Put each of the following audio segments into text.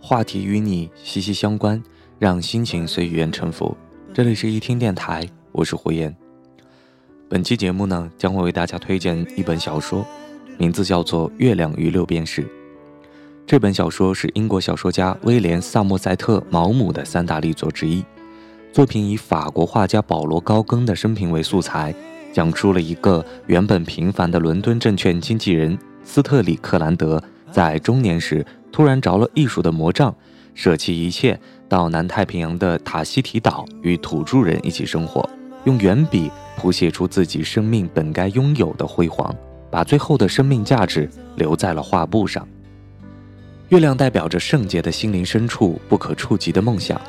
话题与你息息相关，让心情随语言沉浮。这里是一听电台，我是胡言。本期节目呢，将会为大家推荐一本小说，名字叫做《月亮与六便士》。这本小说是英国小说家威廉·萨默塞特·毛姆的三大力作之一。作品以法国画家保罗·高更的生平为素材，讲述了一个原本平凡的伦敦证券经纪人斯特里克兰德在中年时突然着了艺术的魔杖，舍弃一切，到南太平洋的塔希提岛与土著人一起生活，用圆笔谱写出自己生命本该拥有的辉煌，把最后的生命价值留在了画布上。月亮代表着圣洁的心灵深处不可触及的梦想，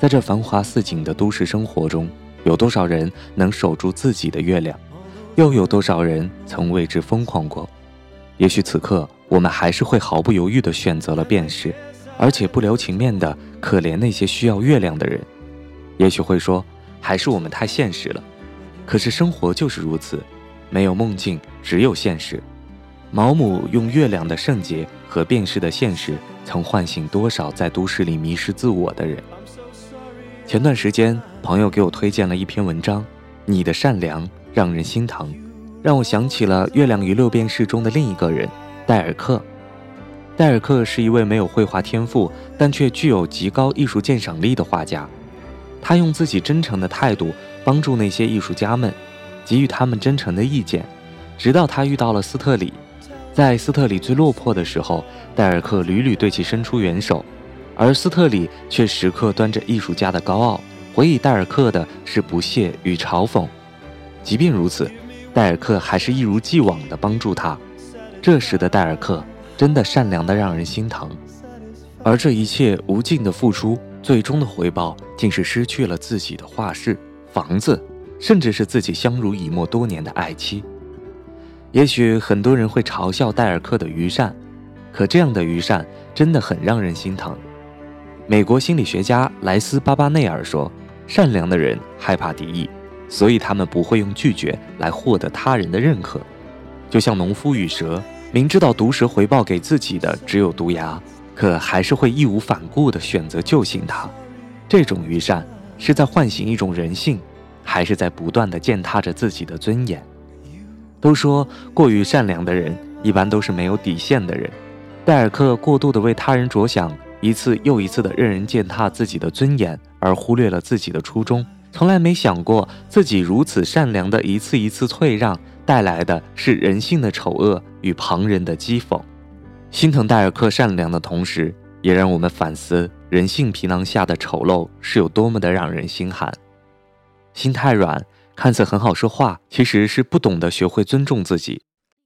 在这繁华似锦的都市生活中，有多少人能守住自己的月亮？又有多少人曾为之疯狂过？也许此刻我们还是会毫不犹豫地选择了辨识，而且不留情面地可怜那些需要月亮的人。也许会说，还是我们太现实了。可是生活就是如此，没有梦境，只有现实。毛姆用月亮的圣洁和辨识的现实，曾唤醒多少在都市里迷失自我的人。前段时间，朋友给我推荐了一篇文章，《你的善良让人心疼》，让我想起了《月亮与六便士》中的另一个人戴尔克。戴尔克是一位没有绘画天赋，但却具有极高艺术鉴赏力的画家。他用自己真诚的态度帮助那些艺术家们，给予他们真诚的意见，直到他遇到了斯特里。在斯特里最落魄的时候，戴尔克屡屡对其伸出援手，而斯特里却时刻端着艺术家的高傲，回以戴尔克的是不屑与嘲讽。即便如此，戴尔克还是一如既往地帮助他。这时的戴尔克真的善良得让人心疼，而这一切无尽的付出，最终的回报竟是失去了自己的画室、房子，甚至是自己相濡以沫多年的爱妻。也许很多人会嘲笑戴尔克的愚善，可这样的愚善真的很让人心疼。美国心理学家莱斯·巴巴内尔说：“善良的人害怕敌意，所以他们不会用拒绝来获得他人的认可。就像农夫与蛇，明知道毒蛇回报给自己的只有毒牙，可还是会义无反顾地选择救醒它。这种愚善是在唤醒一种人性，还是在不断地践踏着自己的尊严？”都说过于善良的人一般都是没有底线的人。戴尔克过度的为他人着想，一次又一次的任人践踏自己的尊严，而忽略了自己的初衷，从来没想过自己如此善良的一次一次退让带来的是人性的丑恶与旁人的讥讽。心疼戴尔克善良的同时，也让我们反思人性皮囊下的丑陋是有多么的让人心寒。心太软。看似很好说话，其实是不懂得学会尊重自己，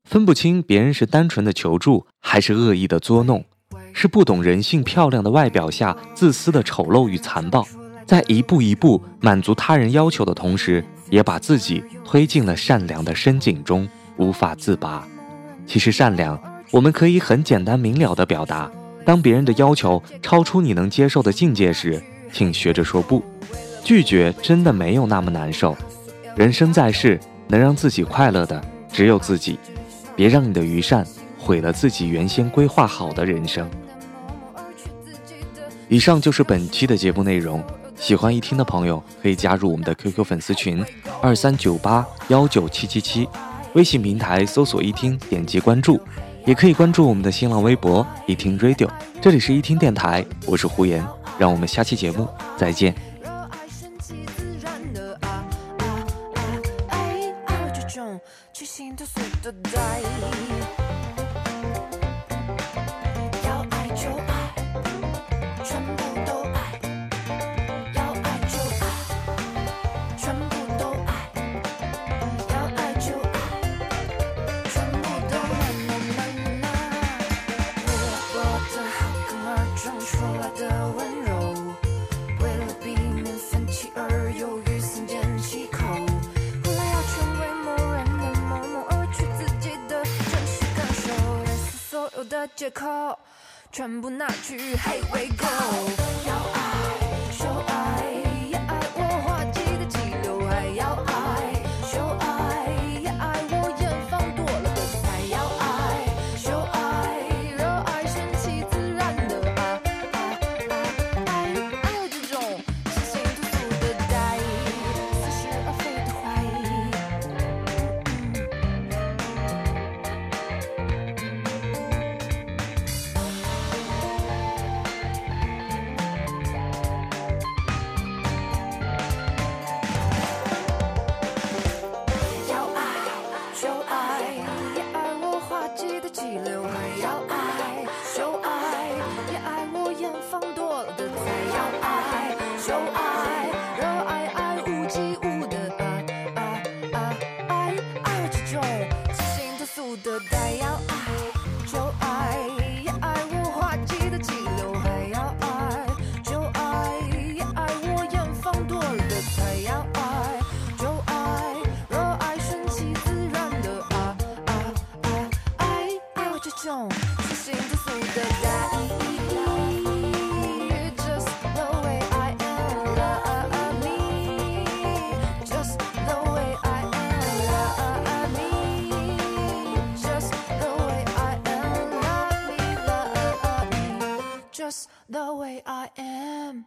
分不清别人是单纯的求助还是恶意的作弄，是不懂人性漂亮的外表下自私的丑陋与残暴，在一步一步满足他人要求的同时，也把自己推进了善良的深井中，无法自拔。其实善良，我们可以很简单明了的表达：当别人的要求超出你能接受的境界时，请学着说不。拒绝真的没有那么难受。人生在世，能让自己快乐的只有自己，别让你的愚善毁了自己原先规划好的人生。以上就是本期的节目内容，喜欢一听的朋友可以加入我们的 QQ 粉丝群二三九八幺九七七七，微信平台搜索一听，点击关注，也可以关注我们的新浪微博一听 Radio，这里是一听电台，我是胡言，让我们下期节目再见。心都随的带，要爱就爱，全部都爱。借口，全部拿去，Hey we go。就爱，热爱爱无际无的啊啊啊爱，爱有这种清新脱俗的呆。要爱就爱，也爱我滑稽的齐刘海。要爱就爱，也爱我远方多了的菜。要爱就爱，热爱顺其自然的啊啊啊爱，爱我这种 the way I am.